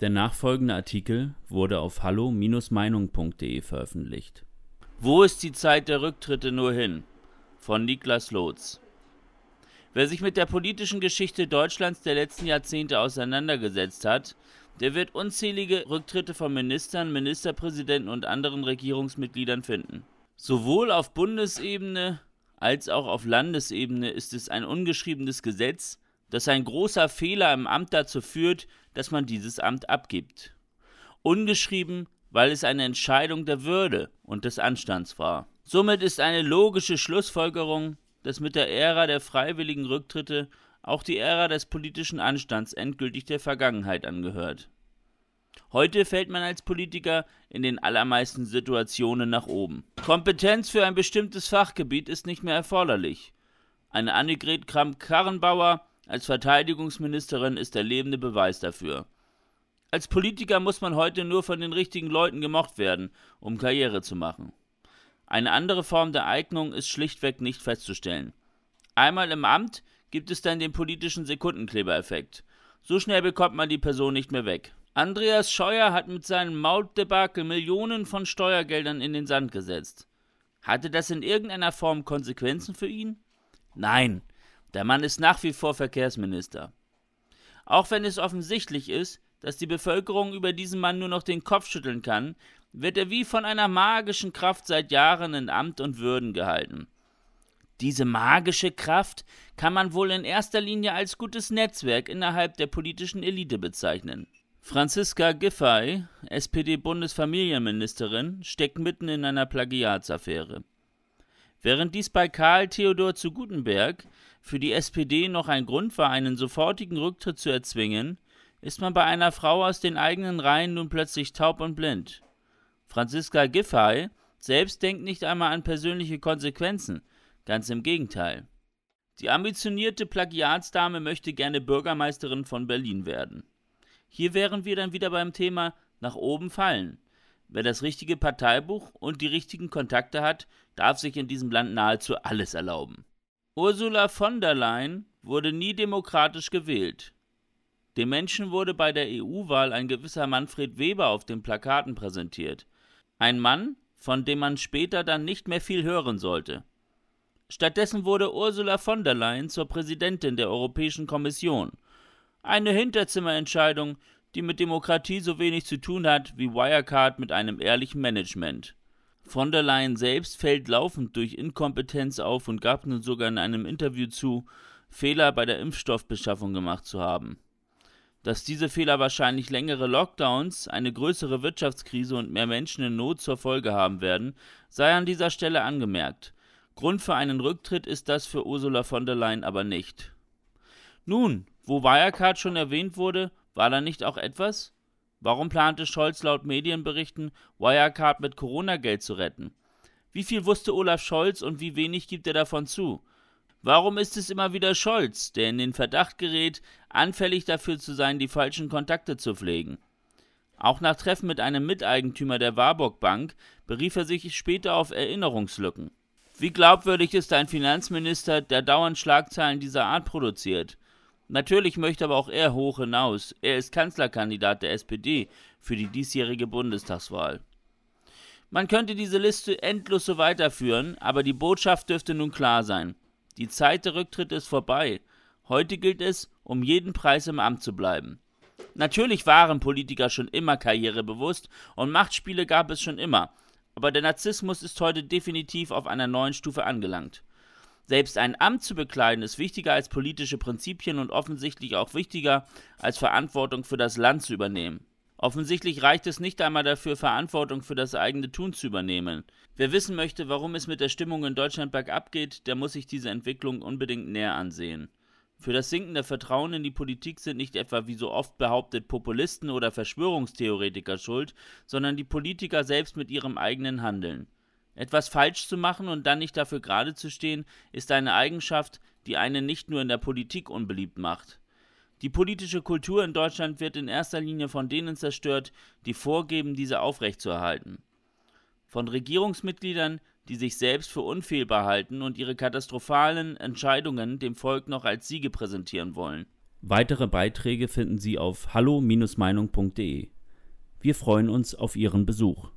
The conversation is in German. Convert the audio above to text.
Der nachfolgende Artikel wurde auf hallo-meinung.de veröffentlicht. Wo ist die Zeit der Rücktritte nur hin? Von Niklas Lotz. Wer sich mit der politischen Geschichte Deutschlands der letzten Jahrzehnte auseinandergesetzt hat, der wird unzählige Rücktritte von Ministern, Ministerpräsidenten und anderen Regierungsmitgliedern finden. Sowohl auf Bundesebene als auch auf Landesebene ist es ein ungeschriebenes Gesetz, dass ein großer Fehler im Amt dazu führt, dass man dieses Amt abgibt. Ungeschrieben, weil es eine Entscheidung der Würde und des Anstands war. Somit ist eine logische Schlussfolgerung, dass mit der Ära der freiwilligen Rücktritte auch die Ära des politischen Anstands endgültig der Vergangenheit angehört. Heute fällt man als Politiker in den allermeisten Situationen nach oben. Kompetenz für ein bestimmtes Fachgebiet ist nicht mehr erforderlich. Eine Annegret Kramp-Karrenbauer als Verteidigungsministerin ist der lebende Beweis dafür. Als Politiker muss man heute nur von den richtigen Leuten gemocht werden, um Karriere zu machen. Eine andere Form der Eignung ist schlichtweg nicht festzustellen. Einmal im Amt gibt es dann den politischen Sekundenklebereffekt. So schnell bekommt man die Person nicht mehr weg. Andreas Scheuer hat mit seinem Mautdebakel Millionen von Steuergeldern in den Sand gesetzt. Hatte das in irgendeiner Form Konsequenzen für ihn? Nein, der Mann ist nach wie vor Verkehrsminister. Auch wenn es offensichtlich ist, dass die Bevölkerung über diesen Mann nur noch den Kopf schütteln kann, wird er wie von einer magischen Kraft seit Jahren in Amt und Würden gehalten. Diese magische Kraft kann man wohl in erster Linie als gutes Netzwerk innerhalb der politischen Elite bezeichnen. Franziska Giffey, SPD-Bundesfamilienministerin, steckt mitten in einer Plagiatsaffäre. Während dies bei Karl Theodor zu Gutenberg für die SPD noch ein Grund war, einen sofortigen Rücktritt zu erzwingen, ist man bei einer Frau aus den eigenen Reihen nun plötzlich taub und blind. Franziska Giffey selbst denkt nicht einmal an persönliche Konsequenzen, ganz im Gegenteil. Die ambitionierte Plagiatsdame möchte gerne Bürgermeisterin von Berlin werden. Hier wären wir dann wieder beim Thema nach oben fallen. Wer das richtige Parteibuch und die richtigen Kontakte hat, darf sich in diesem Land nahezu alles erlauben. Ursula von der Leyen wurde nie demokratisch gewählt. Dem Menschen wurde bei der EU-Wahl ein gewisser Manfred Weber auf den Plakaten präsentiert. Ein Mann, von dem man später dann nicht mehr viel hören sollte. Stattdessen wurde Ursula von der Leyen zur Präsidentin der Europäischen Kommission. Eine Hinterzimmerentscheidung, die mit Demokratie so wenig zu tun hat wie Wirecard mit einem ehrlichen Management. Von der Leyen selbst fällt laufend durch Inkompetenz auf und gab nun sogar in einem Interview zu, Fehler bei der Impfstoffbeschaffung gemacht zu haben. Dass diese Fehler wahrscheinlich längere Lockdowns, eine größere Wirtschaftskrise und mehr Menschen in Not zur Folge haben werden, sei an dieser Stelle angemerkt. Grund für einen Rücktritt ist das für Ursula von der Leyen aber nicht. Nun, wo Wirecard schon erwähnt wurde, war da nicht auch etwas? Warum plante Scholz laut Medienberichten, Wirecard mit Corona-Geld zu retten? Wie viel wusste Olaf Scholz und wie wenig gibt er davon zu? Warum ist es immer wieder Scholz, der in den Verdacht gerät, anfällig dafür zu sein, die falschen Kontakte zu pflegen? Auch nach Treffen mit einem Miteigentümer der Warburg Bank berief er sich später auf Erinnerungslücken. Wie glaubwürdig ist ein Finanzminister, der dauernd Schlagzeilen dieser Art produziert? Natürlich möchte aber auch er hoch hinaus. Er ist Kanzlerkandidat der SPD für die diesjährige Bundestagswahl. Man könnte diese Liste endlos so weiterführen, aber die Botschaft dürfte nun klar sein. Die Zeit der Rücktritte ist vorbei. Heute gilt es, um jeden Preis im Amt zu bleiben. Natürlich waren Politiker schon immer karrierebewusst und Machtspiele gab es schon immer, aber der Narzissmus ist heute definitiv auf einer neuen Stufe angelangt. Selbst ein Amt zu bekleiden ist wichtiger als politische Prinzipien und offensichtlich auch wichtiger als Verantwortung für das Land zu übernehmen. Offensichtlich reicht es nicht einmal dafür, Verantwortung für das eigene Tun zu übernehmen. Wer wissen möchte, warum es mit der Stimmung in Deutschland bergab geht, der muss sich diese Entwicklung unbedingt näher ansehen. Für das sinkende Vertrauen in die Politik sind nicht etwa wie so oft behauptet Populisten oder Verschwörungstheoretiker schuld, sondern die Politiker selbst mit ihrem eigenen Handeln. Etwas falsch zu machen und dann nicht dafür gerade zu stehen, ist eine Eigenschaft, die einen nicht nur in der Politik unbeliebt macht. Die politische Kultur in Deutschland wird in erster Linie von denen zerstört, die vorgeben, diese aufrechtzuerhalten. Von Regierungsmitgliedern, die sich selbst für unfehlbar halten und ihre katastrophalen Entscheidungen dem Volk noch als Siege präsentieren wollen. Weitere Beiträge finden Sie auf hallo-meinung.de. Wir freuen uns auf Ihren Besuch.